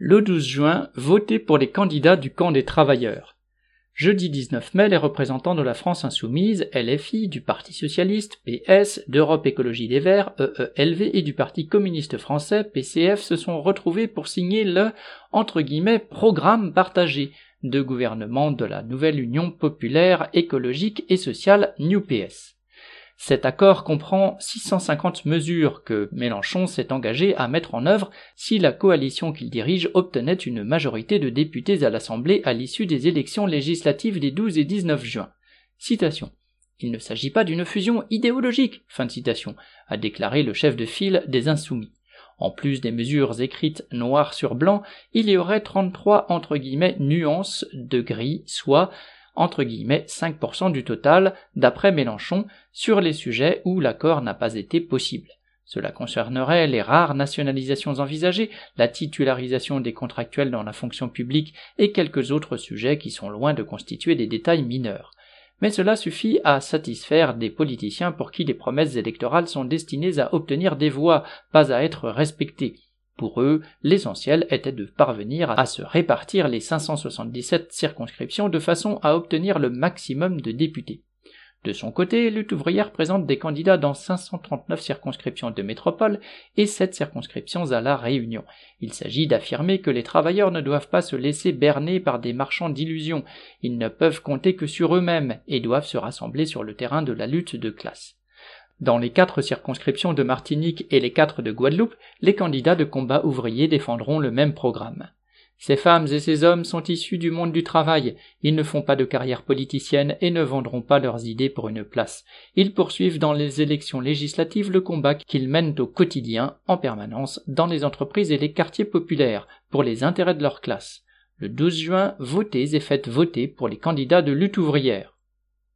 Le 12 juin, votez pour les candidats du camp des travailleurs. Jeudi 19 mai, les représentants de la France insoumise, LFI, du Parti socialiste, PS, d'Europe Écologie des Verts, EELV et du Parti communiste français, PCF, se sont retrouvés pour signer le, entre guillemets, programme partagé de gouvernement de la nouvelle Union populaire écologique et sociale New PS. Cet accord comprend 650 mesures que Mélenchon s'est engagé à mettre en œuvre si la coalition qu'il dirige obtenait une majorité de députés à l'Assemblée à l'issue des élections législatives des 12 et 19 juin. Il ne s'agit pas d'une fusion idéologique, fin de citation, a déclaré le chef de file des Insoumis. En plus des mesures écrites noir sur blanc, il y aurait 33 entre guillemets nuances de gris, soit entre guillemets 5% du total, d'après Mélenchon, sur les sujets où l'accord n'a pas été possible. Cela concernerait les rares nationalisations envisagées, la titularisation des contractuels dans la fonction publique et quelques autres sujets qui sont loin de constituer des détails mineurs. Mais cela suffit à satisfaire des politiciens pour qui les promesses électorales sont destinées à obtenir des voix, pas à être respectées. Pour eux, l'essentiel était de parvenir à se répartir les 577 circonscriptions de façon à obtenir le maximum de députés. De son côté, Lutte ouvrière présente des candidats dans 539 circonscriptions de métropole et 7 circonscriptions à la Réunion. Il s'agit d'affirmer que les travailleurs ne doivent pas se laisser berner par des marchands d'illusions, ils ne peuvent compter que sur eux-mêmes et doivent se rassembler sur le terrain de la lutte de classe. Dans les quatre circonscriptions de Martinique et les quatre de Guadeloupe, les candidats de combat ouvrier défendront le même programme. Ces femmes et ces hommes sont issus du monde du travail, ils ne font pas de carrière politicienne et ne vendront pas leurs idées pour une place. Ils poursuivent dans les élections législatives le combat qu'ils mènent au quotidien, en permanence, dans les entreprises et les quartiers populaires, pour les intérêts de leur classe. Le 12 juin, votez et faites voter pour les candidats de lutte ouvrière.